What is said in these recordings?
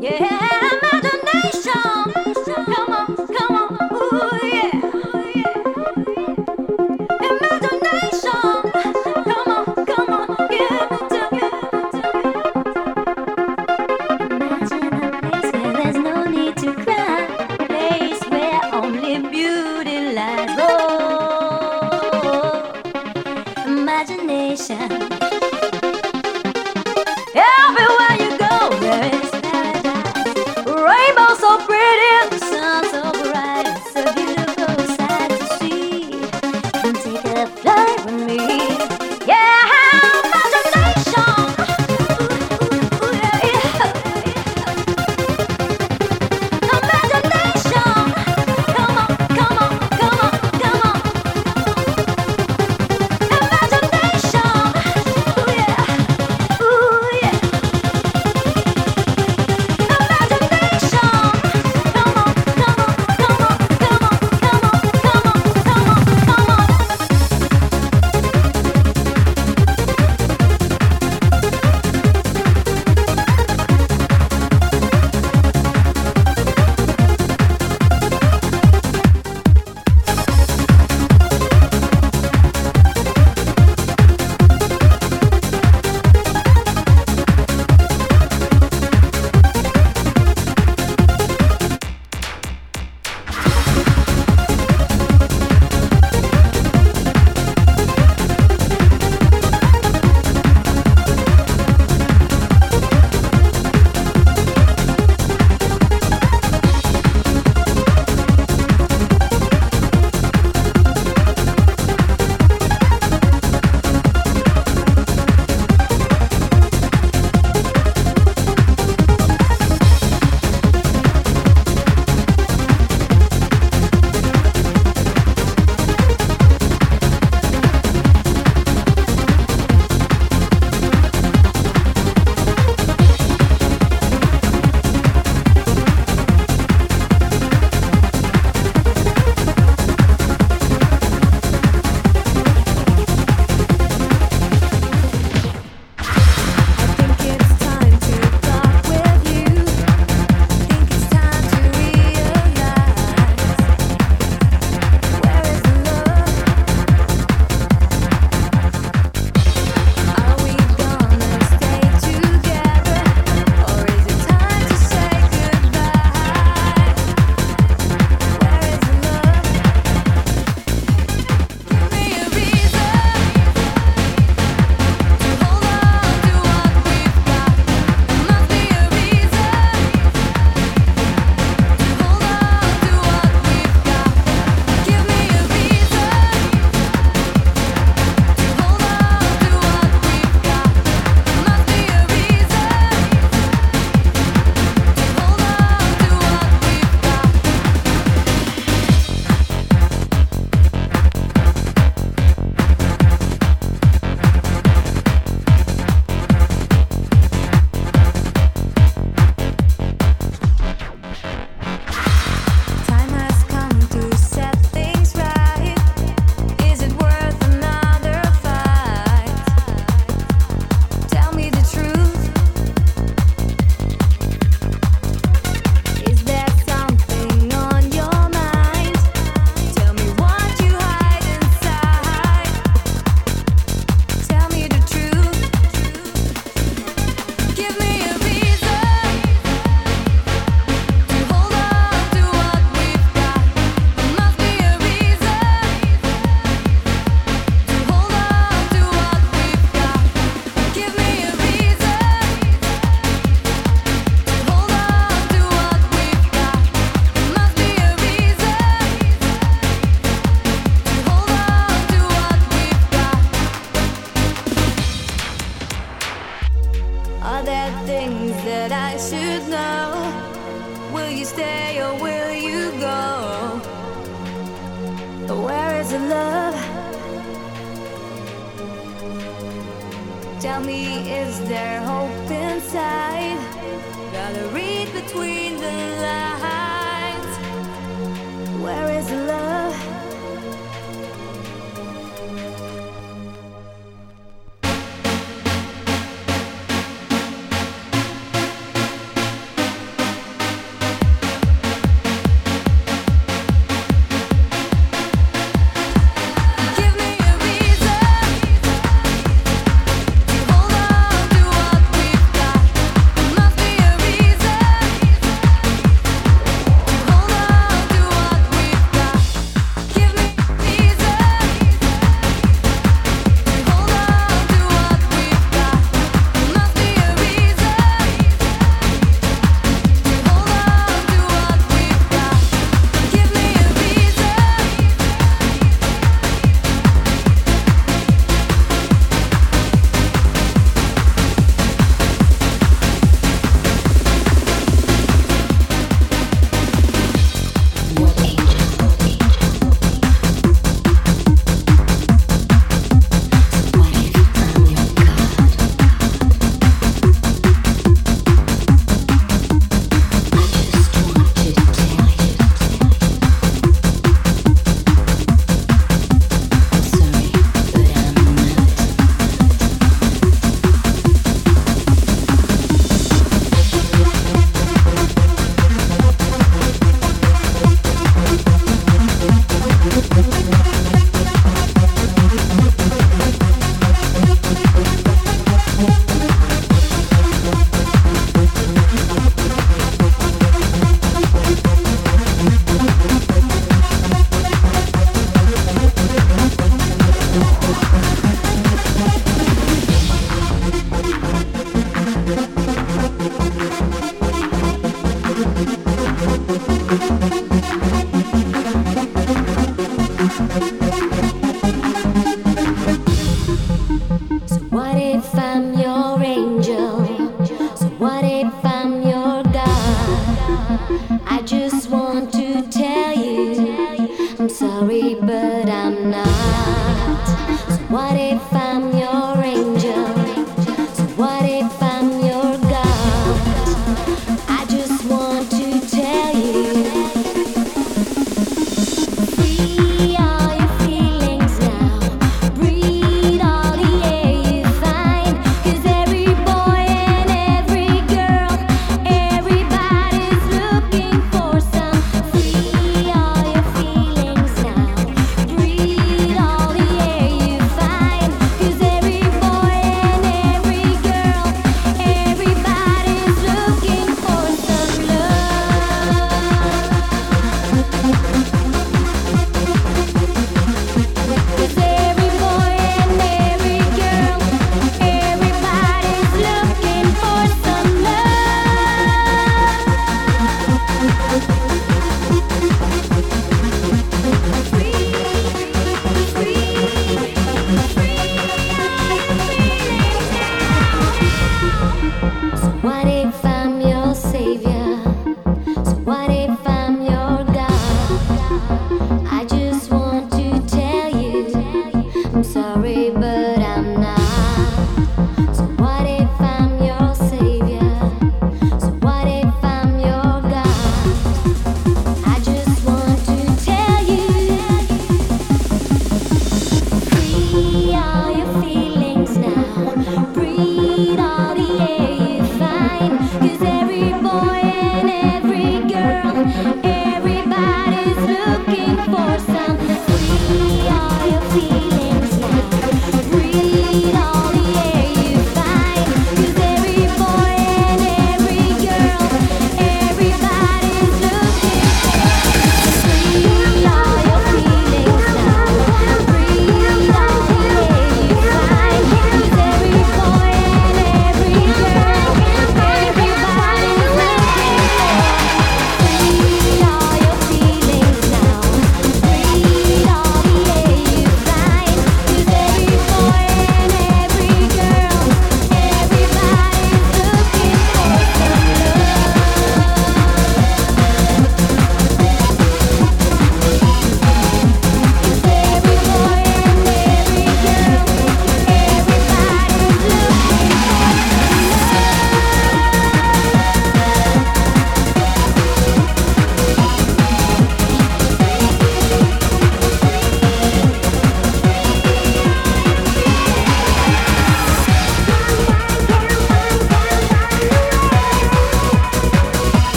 Yeah.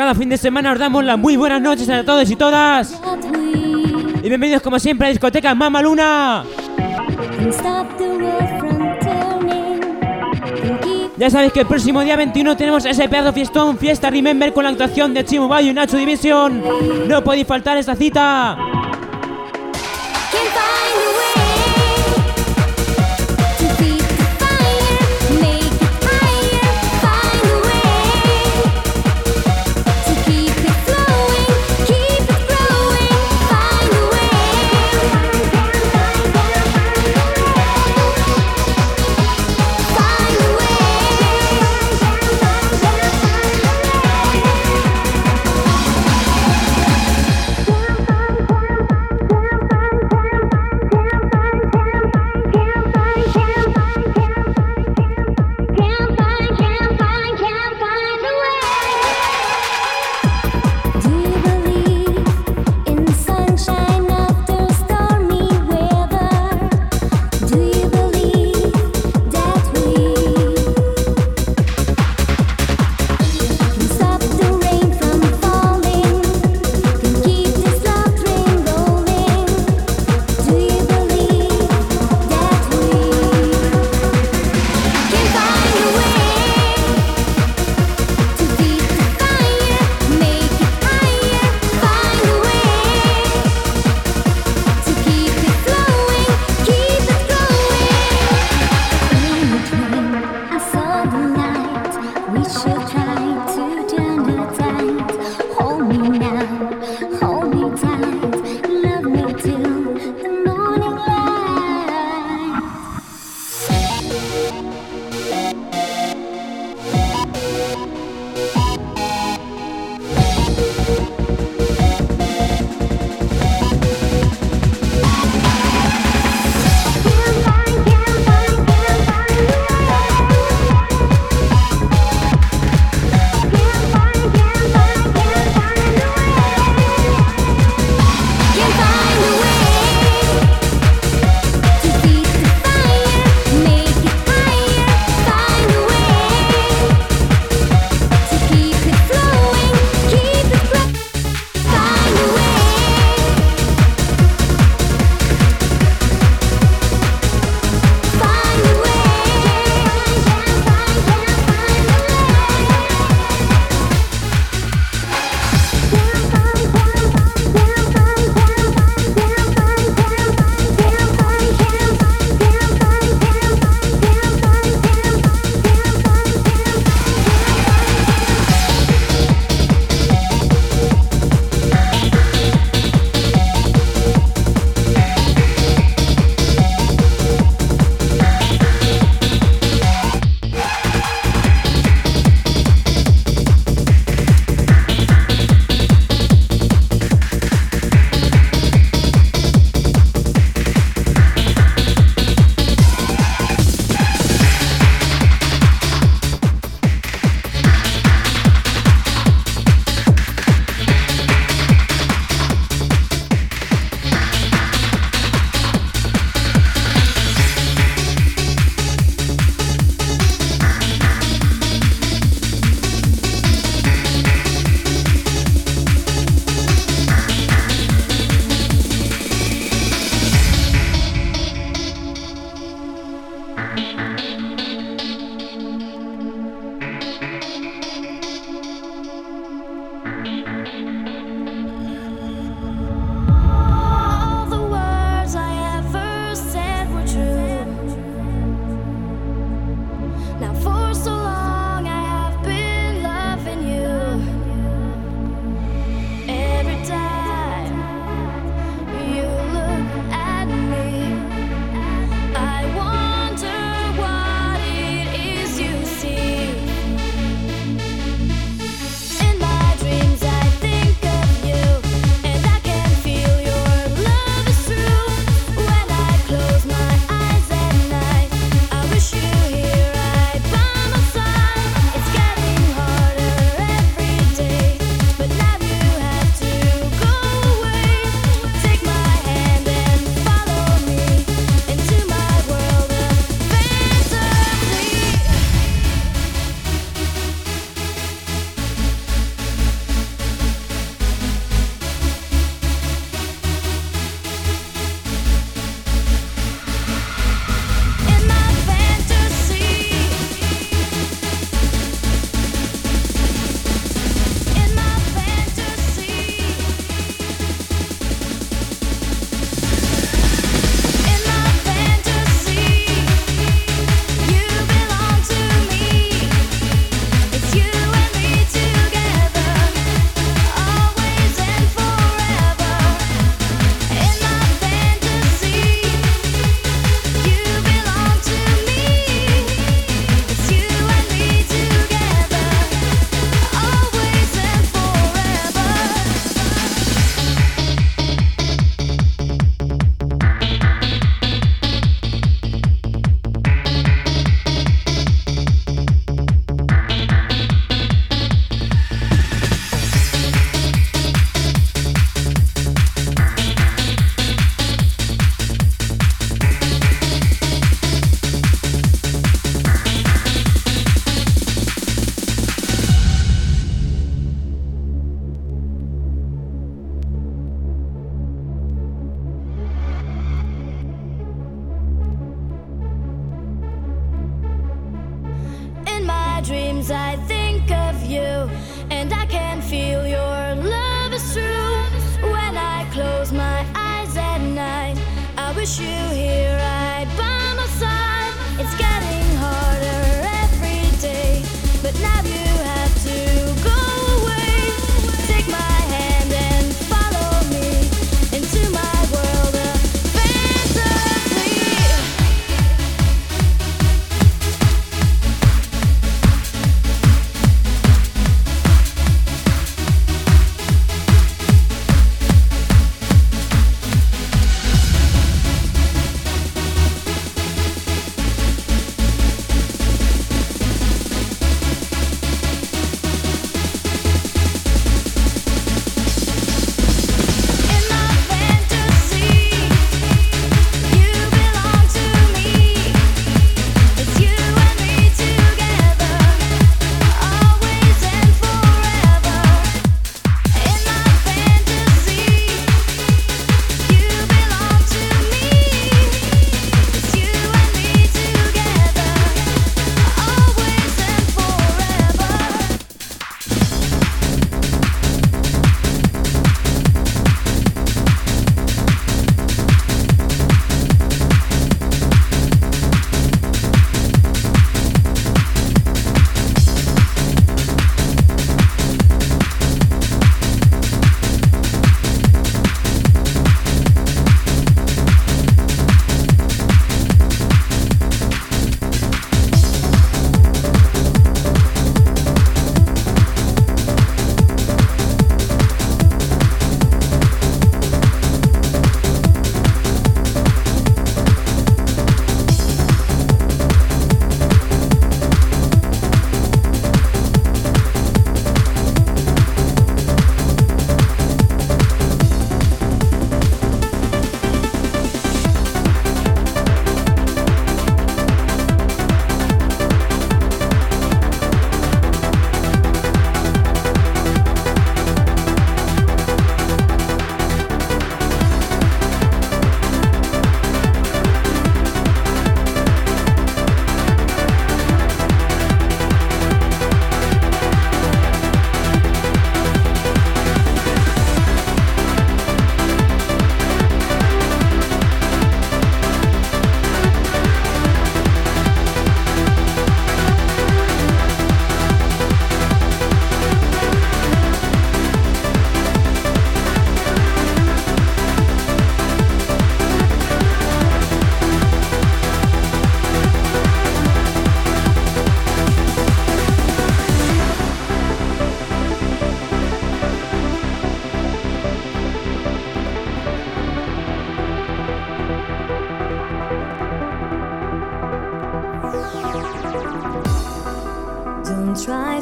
Cada fin de semana os damos las muy buenas noches a todos y todas. Y bienvenidos como siempre a Discoteca Mama Luna. Ya sabéis que el próximo día 21 tenemos ese pedazo fiestón, fiesta Remember con la actuación de Chimo Bayo y Nacho Division. No podéis faltar esta cita.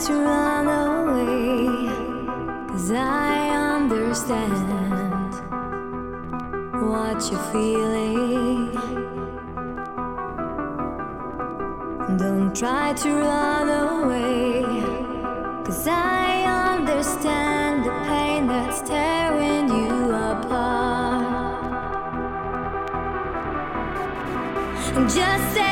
to run away, cause I understand what you're feeling. Don't try to run away, cause I understand the pain that's tearing you apart. Just say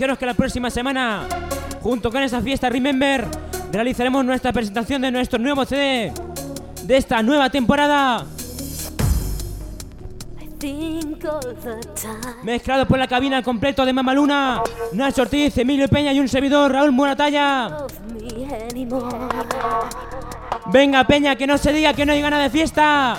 que la próxima semana, junto con esa fiesta Remember, realizaremos nuestra presentación de nuestro nuevo CD de esta nueva temporada. Mezclado por la cabina completo de Mamaluna, Nacho Ortiz, Emilio Peña y un servidor, Raúl Moratalla. Venga Peña, que no se diga que no hay ganas de fiesta.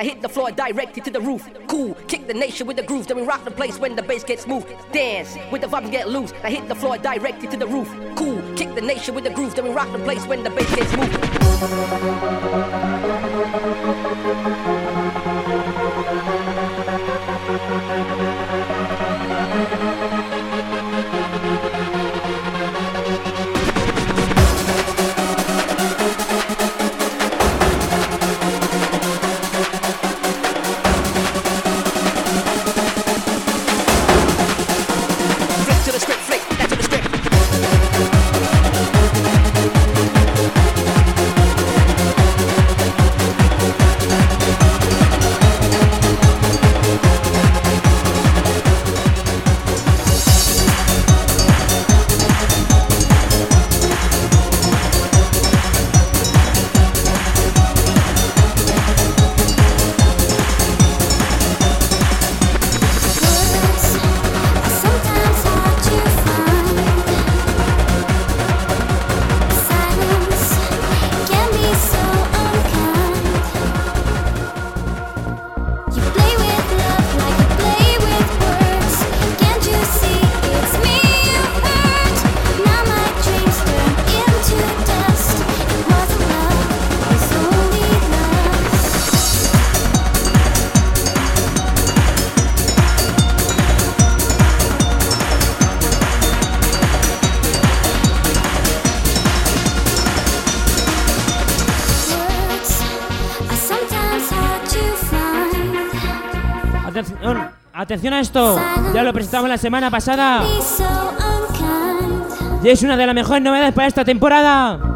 I hit the floor directed to the roof. Cool, kick the nation with the groove. Then we rock the place when the bass gets moved. Dance with the fucking get loose. I hit the floor directed to the roof. Cool, kick the nation with the groove. Then we rock the place when the bass gets moved. Atención a esto, ya lo presentamos la semana pasada. Y es una de las mejores novedades para esta temporada.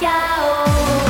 chao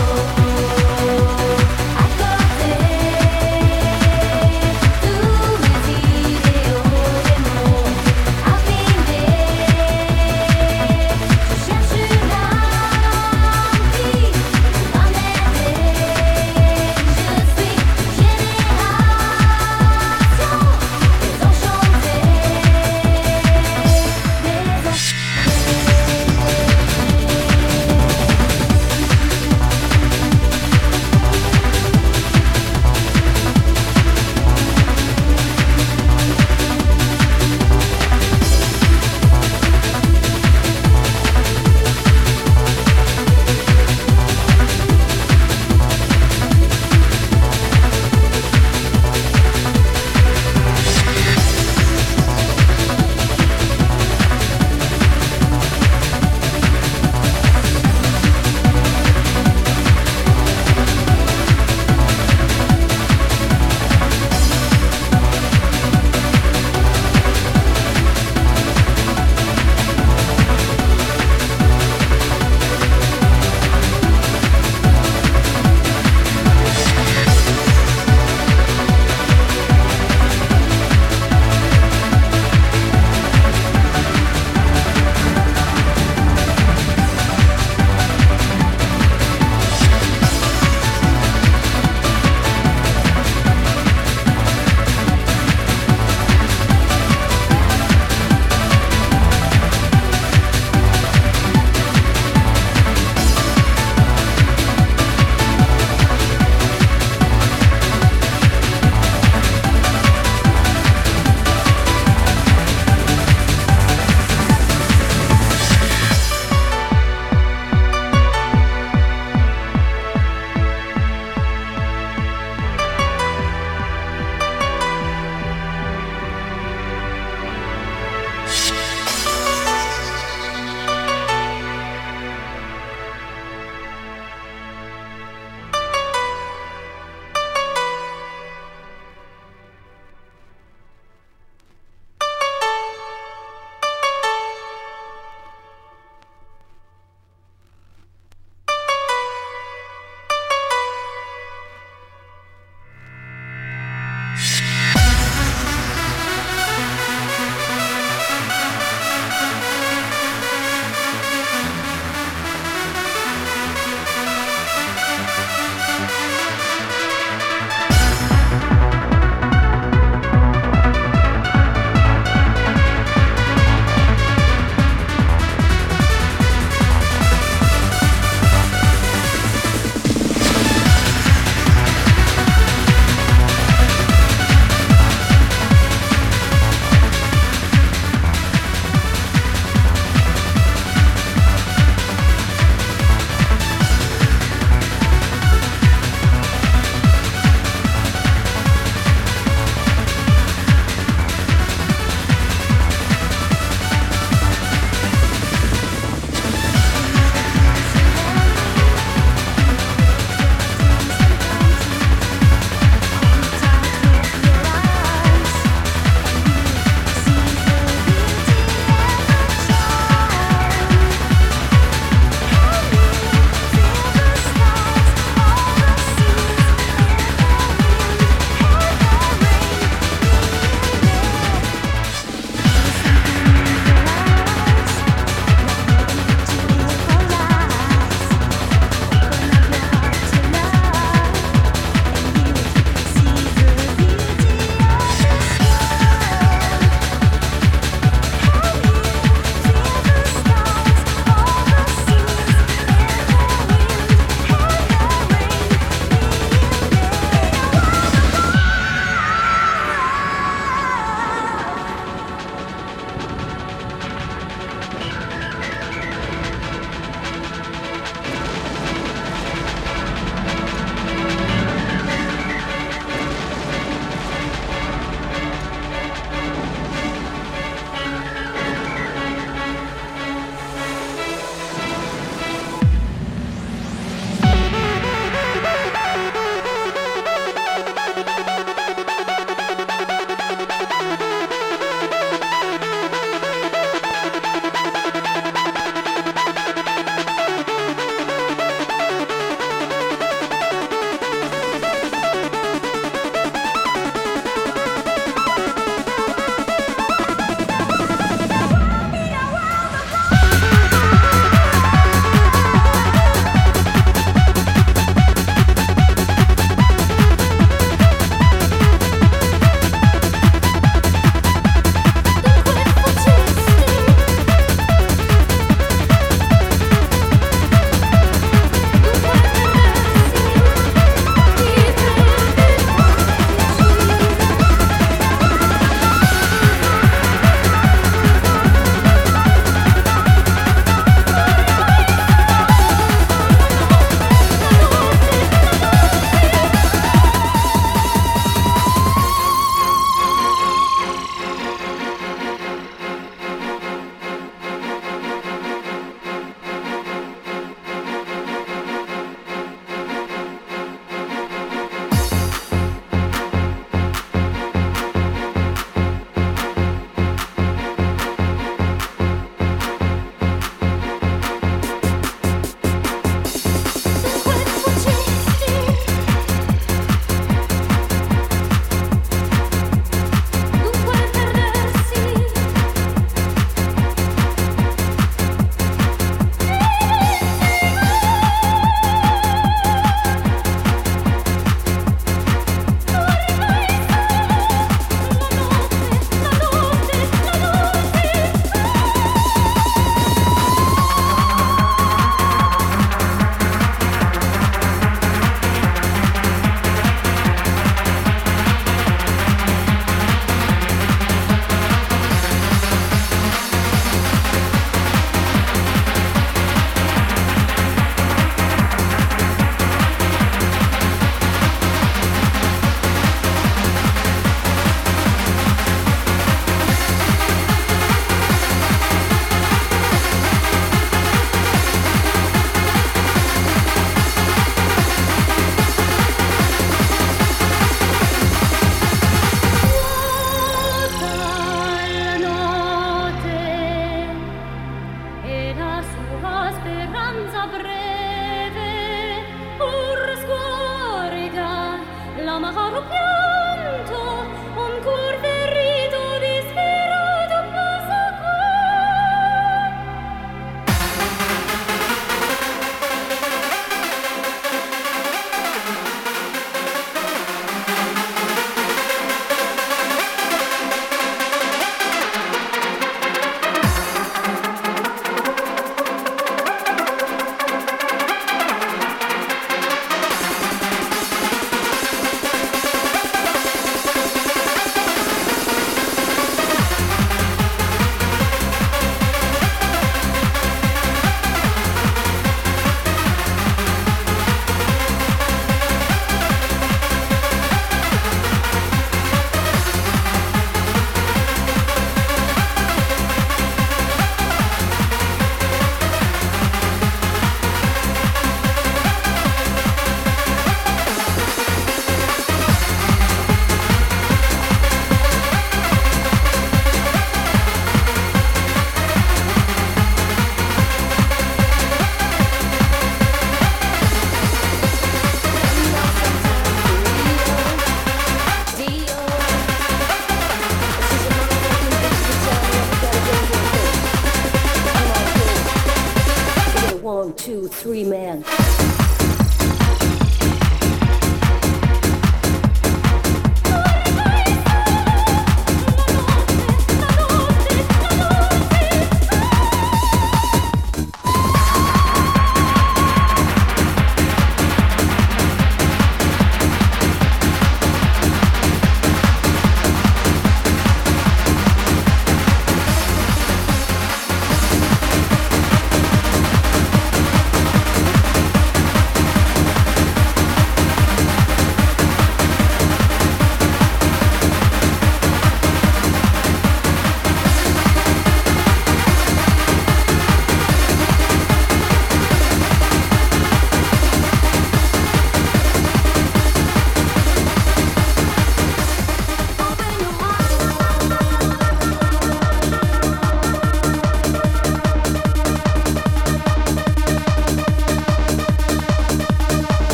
Yamaha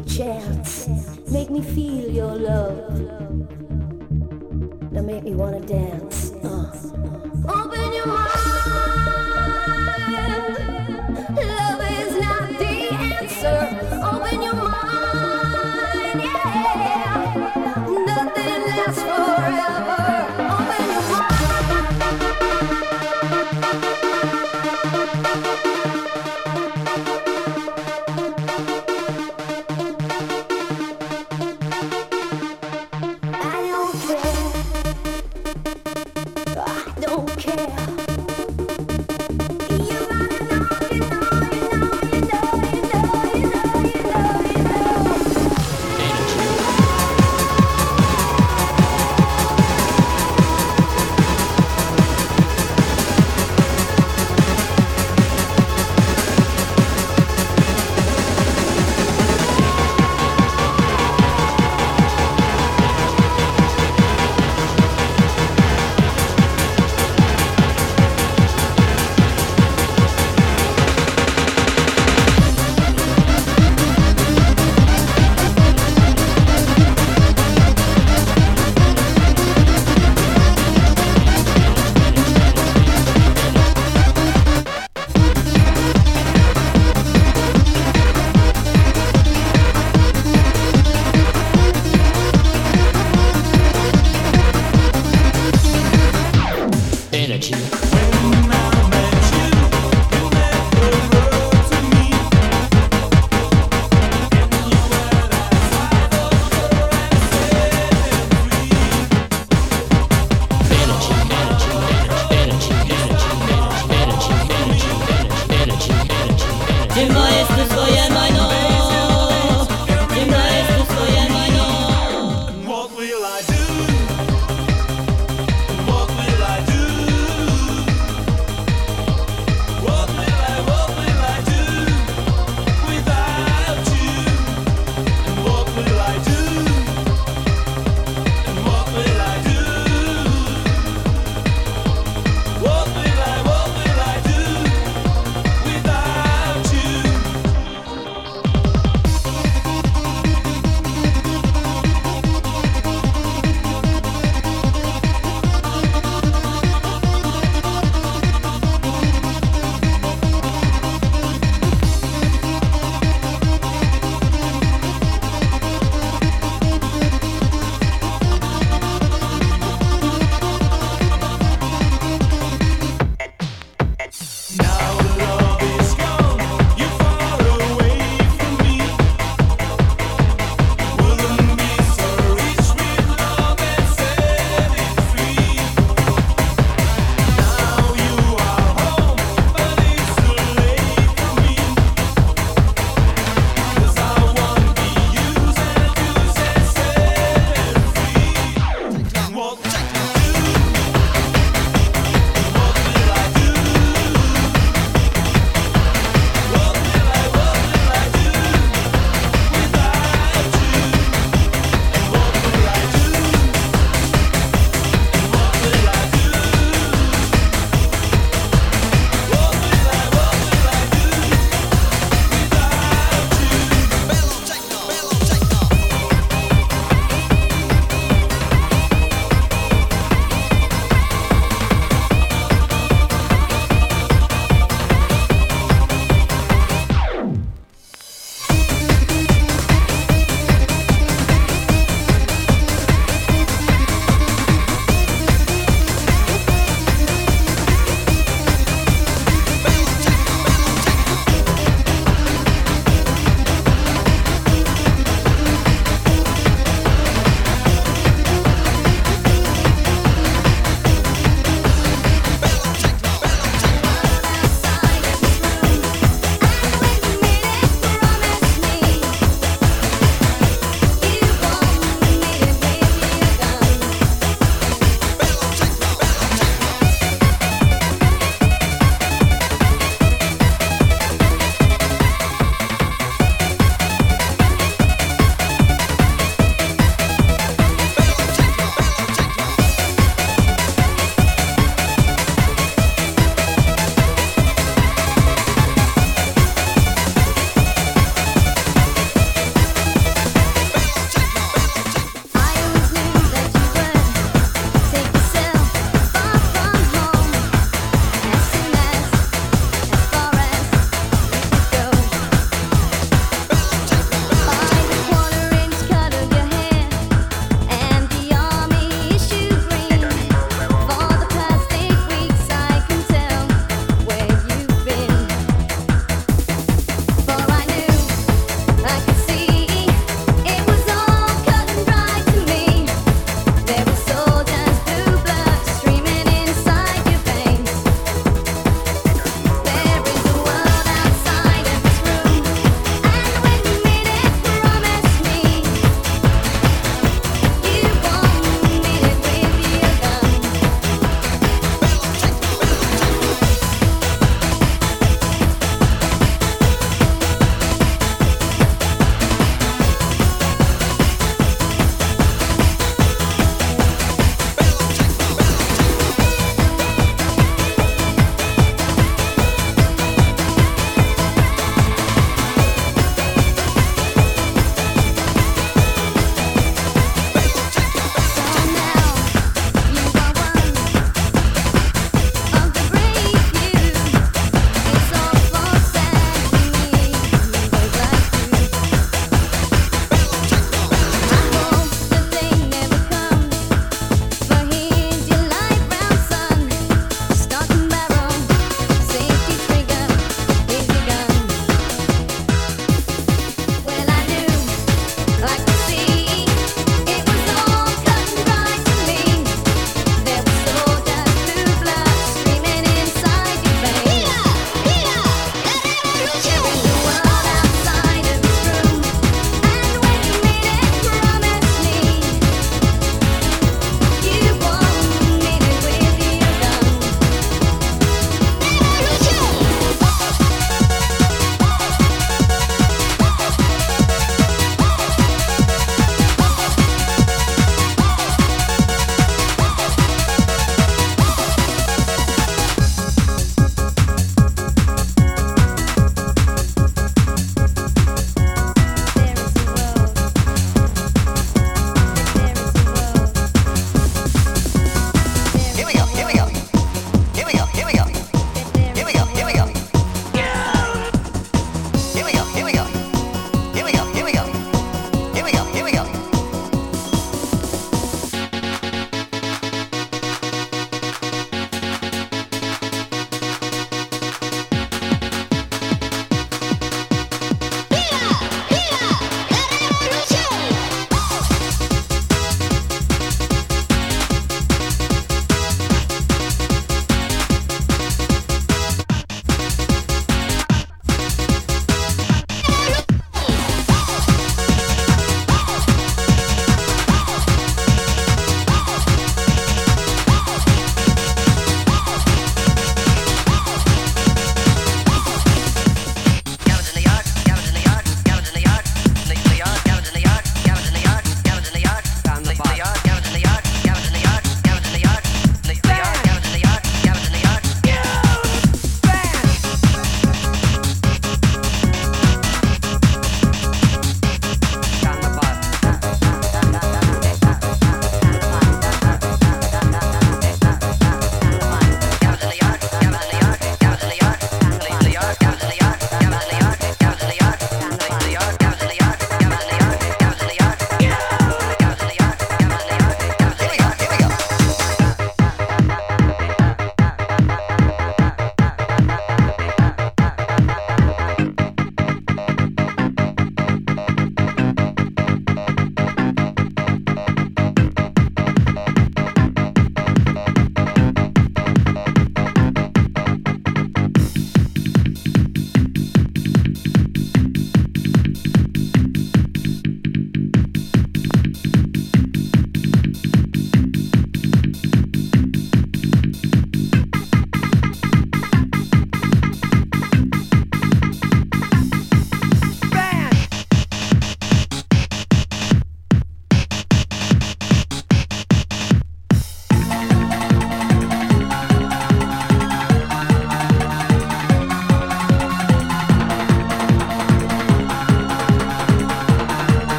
chance.